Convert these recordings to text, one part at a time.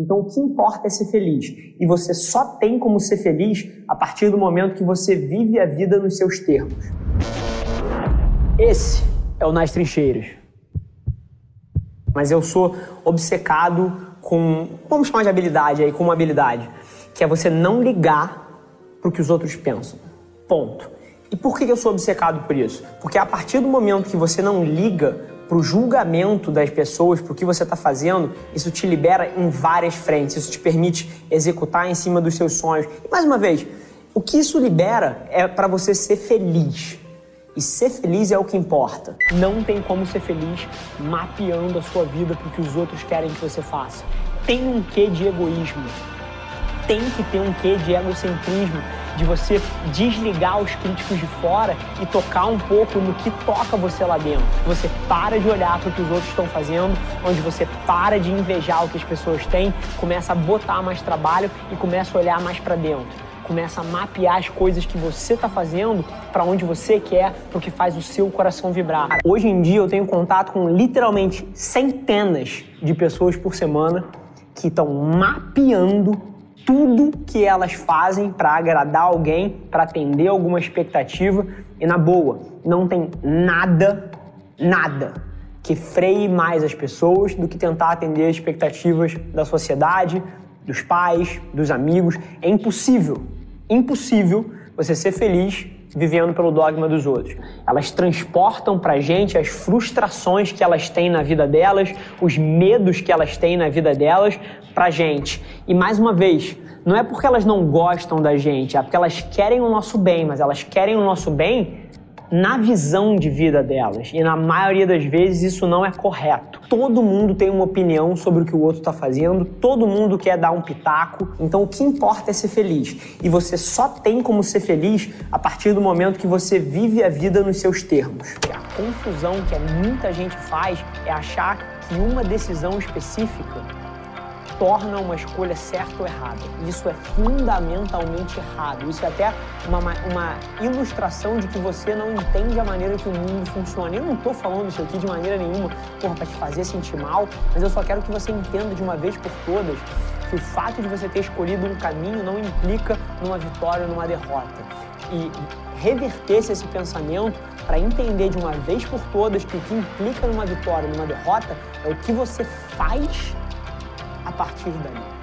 Então o que importa é ser feliz. E você só tem como ser feliz a partir do momento que você vive a vida nos seus termos. Esse é o Nas Trincheiras. Mas eu sou obcecado com, vamos chamar de habilidade aí, com uma habilidade, que é você não ligar para o que os outros pensam. Ponto. E por que eu sou obcecado por isso? Porque a partir do momento que você não liga para o julgamento das pessoas, para o que você está fazendo, isso te libera em várias frentes, isso te permite executar em cima dos seus sonhos. E mais uma vez, o que isso libera é para você ser feliz. E ser feliz é o que importa. Não tem como ser feliz mapeando a sua vida para o que os outros querem que você faça. Tem um quê de egoísmo. Tem que ter um quê de egocentrismo de você desligar os críticos de fora e tocar um pouco no que toca você lá dentro. Você para de olhar para o que os outros estão fazendo, onde você para de invejar o que as pessoas têm, começa a botar mais trabalho e começa a olhar mais para dentro começa a mapear as coisas que você está fazendo para onde você quer, para o que faz o seu coração vibrar. Hoje em dia eu tenho contato com literalmente centenas de pessoas por semana que estão mapeando tudo que elas fazem para agradar alguém, para atender alguma expectativa e na boa, não tem nada, nada que freie mais as pessoas do que tentar atender as expectativas da sociedade, dos pais, dos amigos. É impossível impossível você ser feliz vivendo pelo dogma dos outros. Elas transportam pra gente as frustrações que elas têm na vida delas, os medos que elas têm na vida delas pra gente. E mais uma vez, não é porque elas não gostam da gente, é porque elas querem o nosso bem, mas elas querem o nosso bem na visão de vida delas. E na maioria das vezes isso não é correto. Todo mundo tem uma opinião sobre o que o outro está fazendo, todo mundo quer dar um pitaco. Então o que importa é ser feliz. E você só tem como ser feliz a partir do momento que você vive a vida nos seus termos. A confusão que muita gente faz é achar que uma decisão específica torna uma escolha certa ou errada. Isso é fundamentalmente errado. Isso é até uma, uma ilustração de que você não entende a maneira que o mundo funciona. Eu não estou falando isso aqui de maneira nenhuma para te fazer sentir mal, mas eu só quero que você entenda de uma vez por todas que o fato de você ter escolhido um caminho não implica numa vitória ou numa derrota. E reverter esse pensamento para entender de uma vez por todas que o que implica numa vitória numa derrota é o que você faz a partir daí.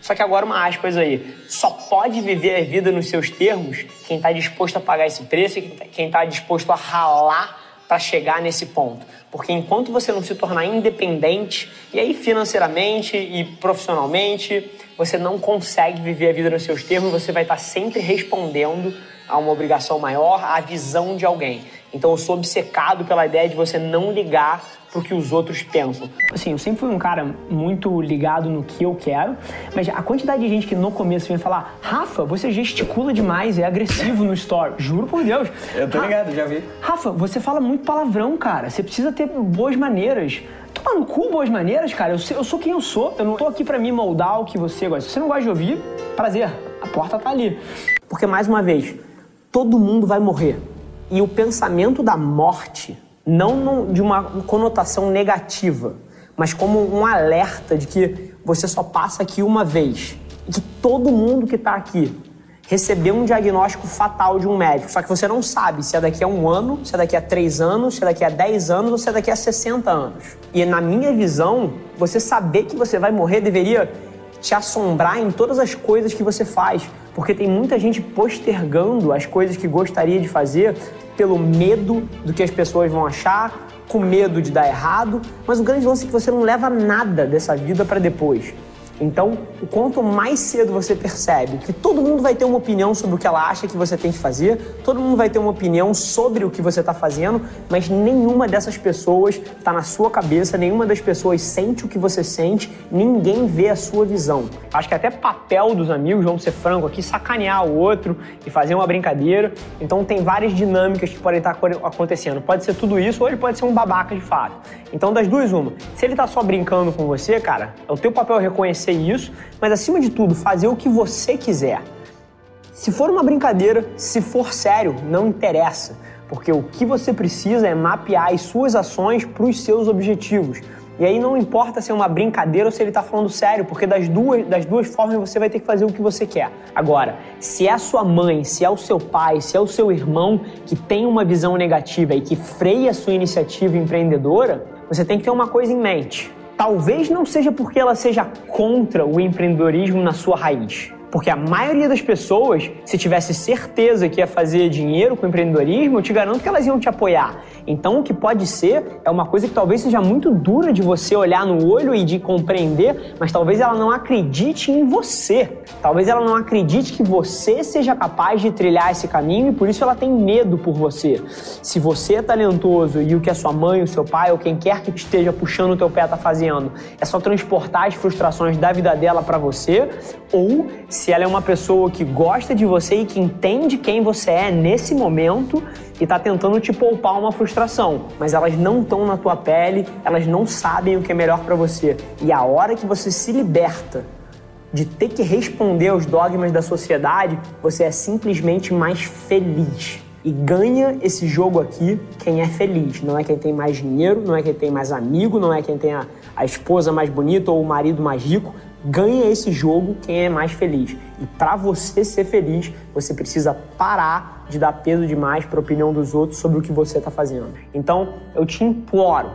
Só que agora uma aspas aí. Só pode viver a vida nos seus termos quem está disposto a pagar esse preço e quem está disposto a ralar para chegar nesse ponto. Porque enquanto você não se tornar independente, e aí financeiramente e profissionalmente, você não consegue viver a vida nos seus termos, você vai estar tá sempre respondendo a uma obrigação maior, à visão de alguém. Então eu sou obcecado pela ideia de você não ligar pro que os outros pensam. Assim, eu sempre fui um cara muito ligado no que eu quero, mas a quantidade de gente que no começo vem falar, Rafa, você gesticula demais, é agressivo no story. Juro por Deus. Eu tô ligado, já vi. Rafa, você fala muito palavrão, cara. Você precisa ter boas maneiras. Toma no cu boas maneiras, cara. Eu, eu sou quem eu sou. Eu não tô aqui para me moldar o que você gosta. Se você não gosta de ouvir, prazer. A porta tá ali. Porque, mais uma vez, todo mundo vai morrer. E o pensamento da morte não de uma conotação negativa, mas como um alerta de que você só passa aqui uma vez e que todo mundo que está aqui recebeu um diagnóstico fatal de um médico, só que você não sabe se é daqui a um ano, se é daqui a três anos, se é daqui a dez anos ou se é daqui a 60 anos. E na minha visão, você saber que você vai morrer deveria te assombrar em todas as coisas que você faz, porque tem muita gente postergando as coisas que gostaria de fazer pelo medo do que as pessoas vão achar, com medo de dar errado, mas o grande lance é que você não leva nada dessa vida para depois. Então, quanto mais cedo você percebe que todo mundo vai ter uma opinião sobre o que ela acha que você tem que fazer, todo mundo vai ter uma opinião sobre o que você está fazendo, mas nenhuma dessas pessoas está na sua cabeça, nenhuma das pessoas sente o que você sente, ninguém vê a sua visão. Acho que até papel dos amigos, vamos ser franco aqui, sacanear o outro e fazer uma brincadeira. Então, tem várias dinâmicas que podem estar acontecendo. Pode ser tudo isso ou ele pode ser um babaca de fato. Então, das duas, uma. Se ele está só brincando com você, cara, é o teu papel reconhecer ser isso, mas acima de tudo, fazer o que você quiser. Se for uma brincadeira, se for sério, não interessa, porque o que você precisa é mapear as suas ações para os seus objetivos. E aí não importa se é uma brincadeira ou se ele está falando sério, porque das duas, das duas formas você vai ter que fazer o que você quer. Agora, se é a sua mãe, se é o seu pai, se é o seu irmão que tem uma visão negativa e que freia a sua iniciativa empreendedora, você tem que ter uma coisa em mente. Talvez não seja porque ela seja contra o empreendedorismo na sua raiz. Porque a maioria das pessoas, se tivesse certeza que ia fazer dinheiro com empreendedorismo, eu te garanto que elas iam te apoiar. Então, o que pode ser é uma coisa que talvez seja muito dura de você olhar no olho e de compreender, mas talvez ela não acredite em você. Talvez ela não acredite que você seja capaz de trilhar esse caminho e por isso ela tem medo por você. Se você é talentoso e o que a sua mãe, o seu pai ou quem quer que esteja puxando o teu pé está fazendo é só transportar as frustrações da vida dela para você, ou se ela é uma pessoa que gosta de você e que entende quem você é nesse momento e está tentando te poupar uma frustração, mas elas não estão na tua pele, elas não sabem o que é melhor para você. E a hora que você se liberta de ter que responder aos dogmas da sociedade, você é simplesmente mais feliz. E ganha esse jogo aqui quem é feliz. Não é quem tem mais dinheiro, não é quem tem mais amigo, não é quem tem a, a esposa mais bonita ou o marido mais rico. Ganha esse jogo quem é mais feliz. E para você ser feliz, você precisa parar de dar peso demais para a opinião dos outros sobre o que você está fazendo. Então, eu te imploro,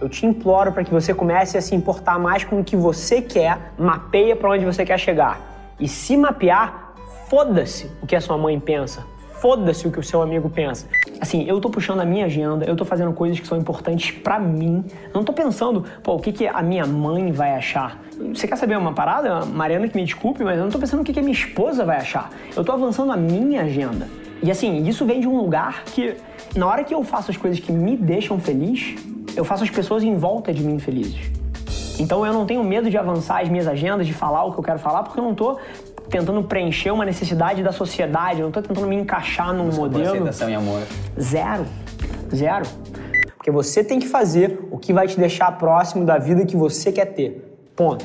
eu te imploro para que você comece a se importar mais com o que você quer, mapeia para onde você quer chegar. E se mapear, foda-se o que a sua mãe pensa, foda-se o que o seu amigo pensa. Assim, eu tô puxando a minha agenda, eu tô fazendo coisas que são importantes para mim. Não tô pensando, pô, o que, que a minha mãe vai achar. Você quer saber uma parada? Mariana, que me desculpe, mas eu não tô pensando o que, que a minha esposa vai achar. Eu tô avançando a minha agenda. E assim, isso vem de um lugar que, na hora que eu faço as coisas que me deixam feliz, eu faço as pessoas em volta de mim felizes. Então eu não tenho medo de avançar as minhas agendas, de falar o que eu quero falar, porque eu não tô tentando preencher uma necessidade da sociedade, eu não tô tentando me encaixar num Busca modelo. aceitação e amor. Zero. Zero. Porque você tem que fazer o que vai te deixar próximo da vida que você quer ter. Ponto.